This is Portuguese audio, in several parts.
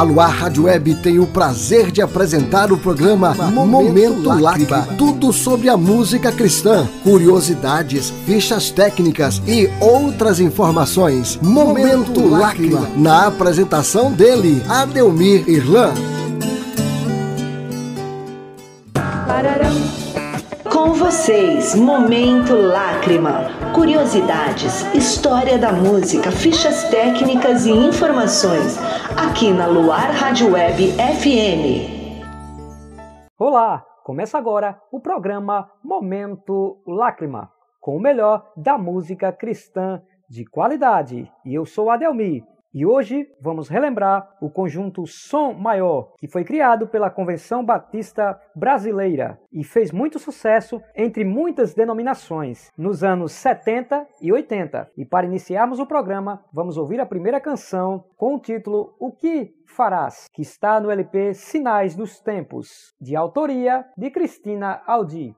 A Luar Rádio Web tem o prazer de apresentar o programa Momento, Lágrima. Tudo sobre a música cristã, curiosidades, fichas técnicas e outras informações. Momento, Lágrima. Na apresentação dele, Adelmir Irlan. Com vocês, Momento Lágrima. Curiosidades, história da música, fichas técnicas e informações. Aqui na Luar Rádio Web FM. Olá, começa agora o programa Momento Lágrima, com o melhor da música cristã de qualidade. E eu sou Adelmi e hoje vamos relembrar o conjunto Som Maior, que foi criado pela Convenção Batista Brasileira e fez muito sucesso entre muitas denominações nos anos 70 e 80. E para iniciarmos o programa, vamos ouvir a primeira canção com o título O que farás, que está no LP Sinais dos Tempos, de autoria de Cristina Aldi.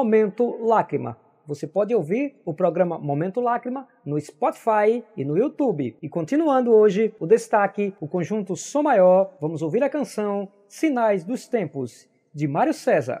Momento Lágrima. Você pode ouvir o programa Momento Lágrima no Spotify e no YouTube. E continuando hoje, o destaque, o conjunto Som Maior, vamos ouvir a canção Sinais dos Tempos, de Mário César.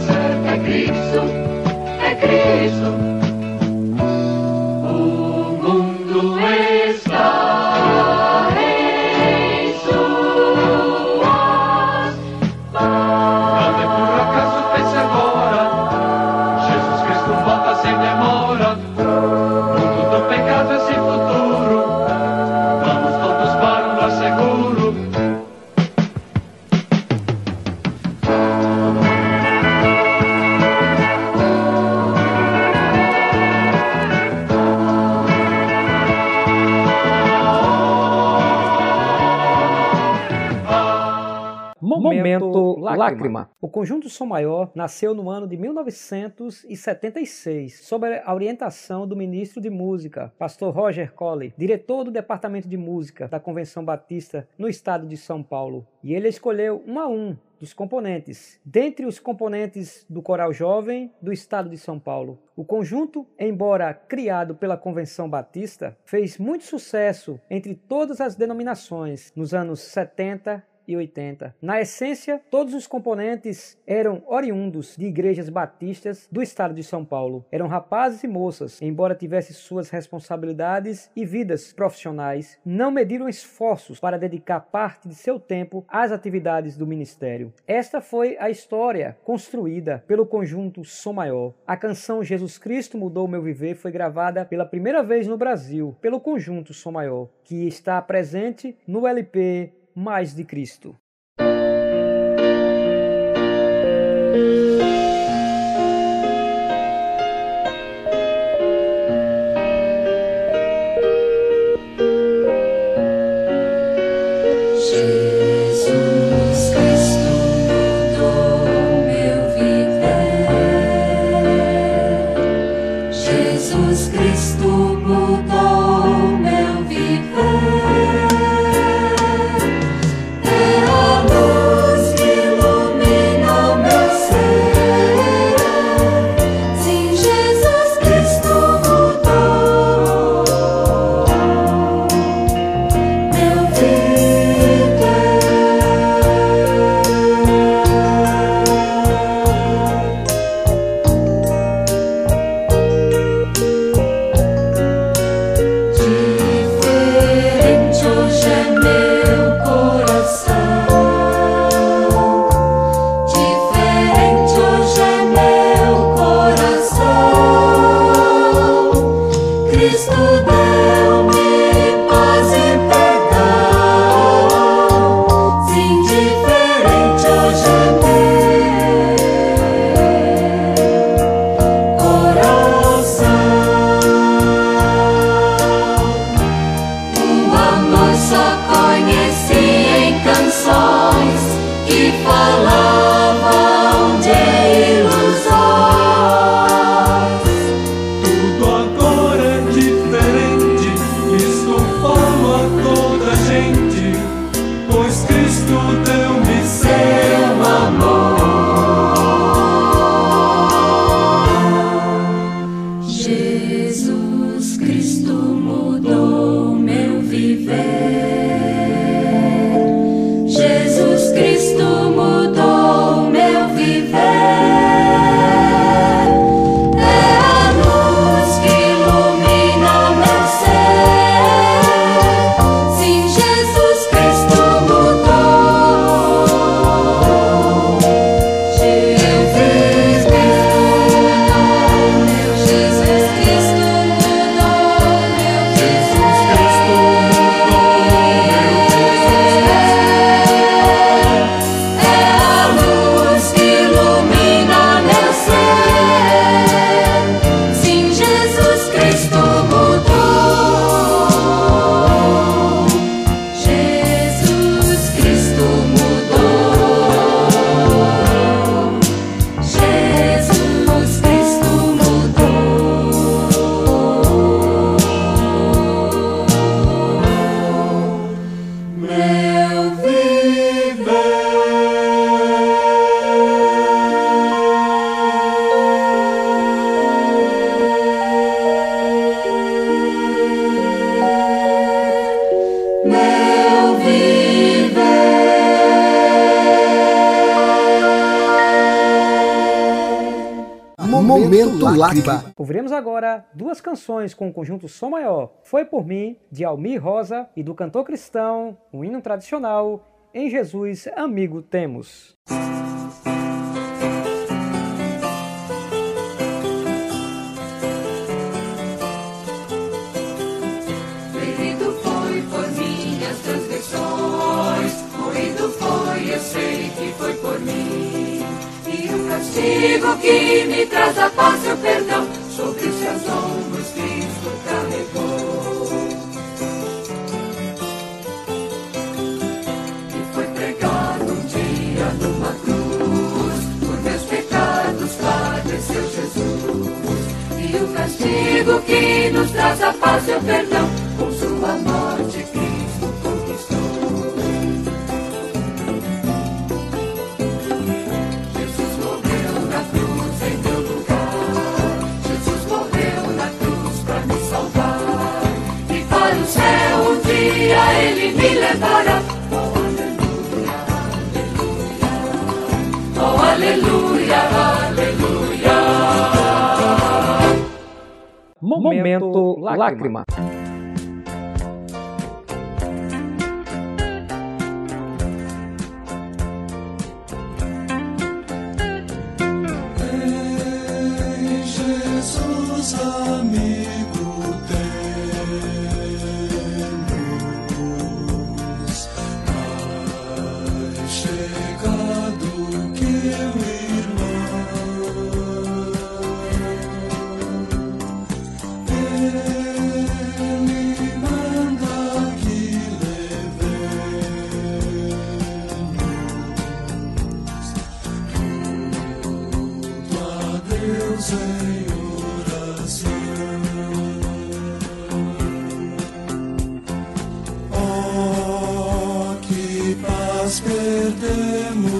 Oh. Lágrima. O conjunto Som Maior nasceu no ano de 1976, sob a orientação do ministro de Música, pastor Roger Colley, diretor do Departamento de Música da Convenção Batista no estado de São Paulo. E ele escolheu um a um dos componentes. Dentre os componentes do Coral Jovem do Estado de São Paulo, o conjunto, embora criado pela Convenção Batista, fez muito sucesso entre todas as denominações nos anos 70 e 80. Na essência, todos os componentes eram oriundos de igrejas batistas do estado de São Paulo. Eram rapazes e moças, embora tivessem suas responsabilidades e vidas profissionais, não mediram esforços para dedicar parte de seu tempo às atividades do ministério. Esta foi a história construída pelo conjunto Som Maior. A canção Jesus Cristo Mudou Meu Viver foi gravada pela primeira vez no Brasil pelo conjunto Som Maior, que está presente no LP mais de Cristo. Lágrima. Ouviremos agora duas canções com o conjunto Som Maior. Foi por mim, de Almir Rosa, e do cantor cristão, um hino tradicional, Em Jesus Amigo Temos. Castigo que me traz a paz e o perdão, sobre os seus ombros Cristo carregou. E foi pregado um dia numa cruz, por meus pecados padeceu Jesus. E o castigo que nos traz a paz e o perdão, Momento Lágrima. Jesus, Deus em oração. Oh, que paz perdemos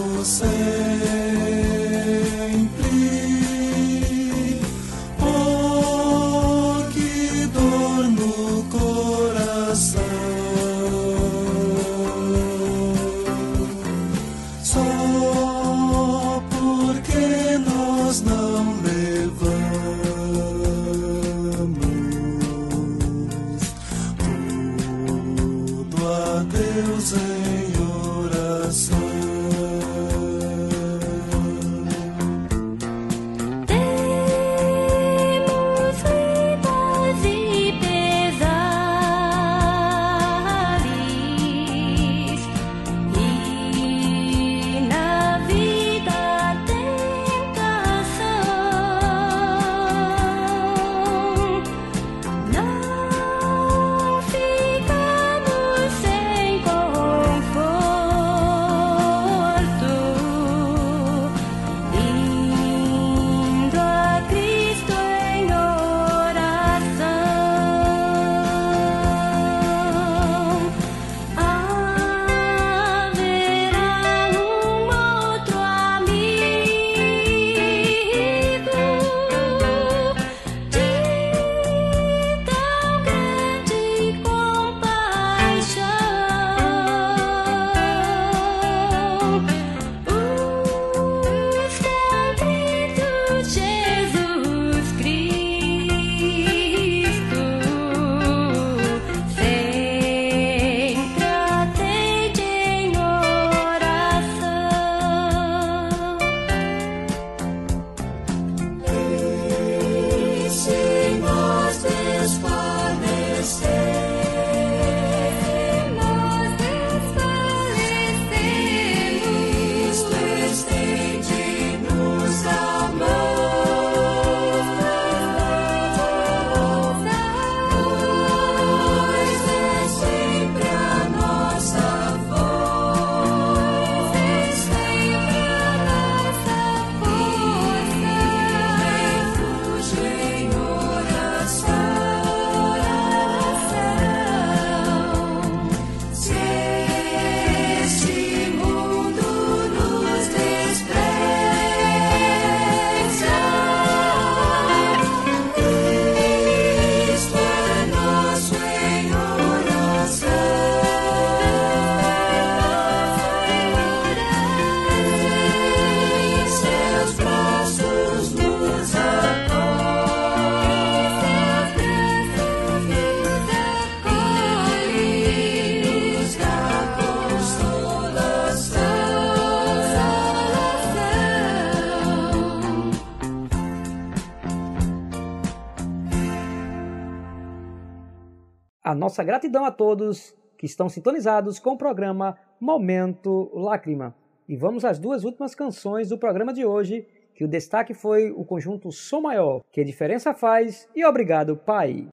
nossa gratidão a todos que estão sintonizados com o programa Momento Lágrima. E vamos às duas últimas canções do programa de hoje, que o destaque foi o conjunto Som Maior, que diferença faz e obrigado, Pai.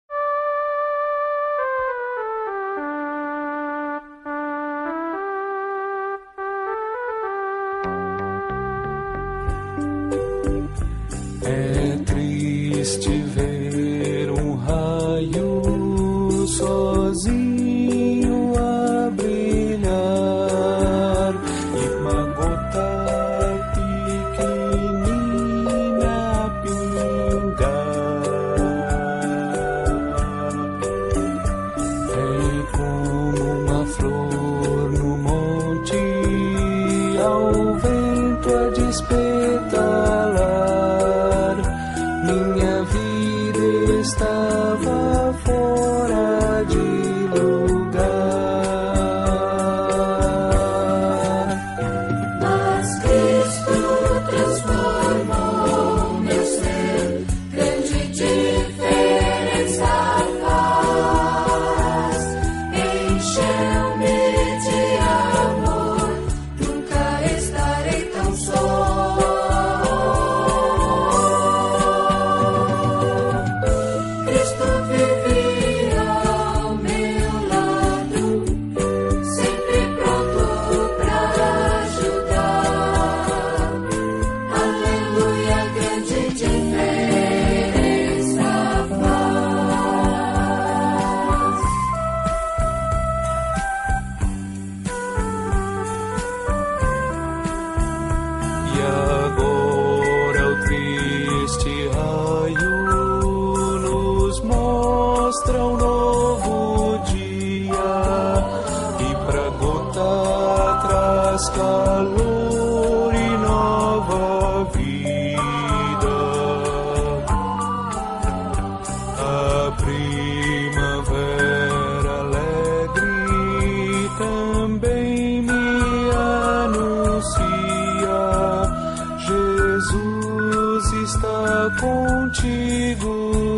É triste ver vida estava fora de contigo.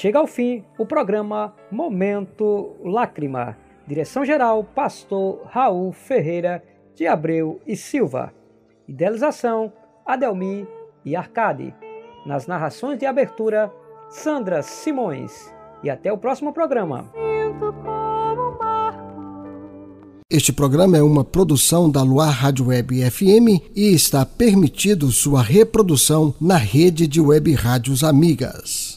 chega ao fim o programa Momento Lágrima. Direção-geral, Pastor Raul Ferreira de Abreu e Silva. Idealização, Adelmi e Arcade. Nas narrações de abertura, Sandra Simões. E até o próximo programa. Este programa é uma produção da Luar Rádio Web FM e está permitido sua reprodução na rede de web rádios amigas.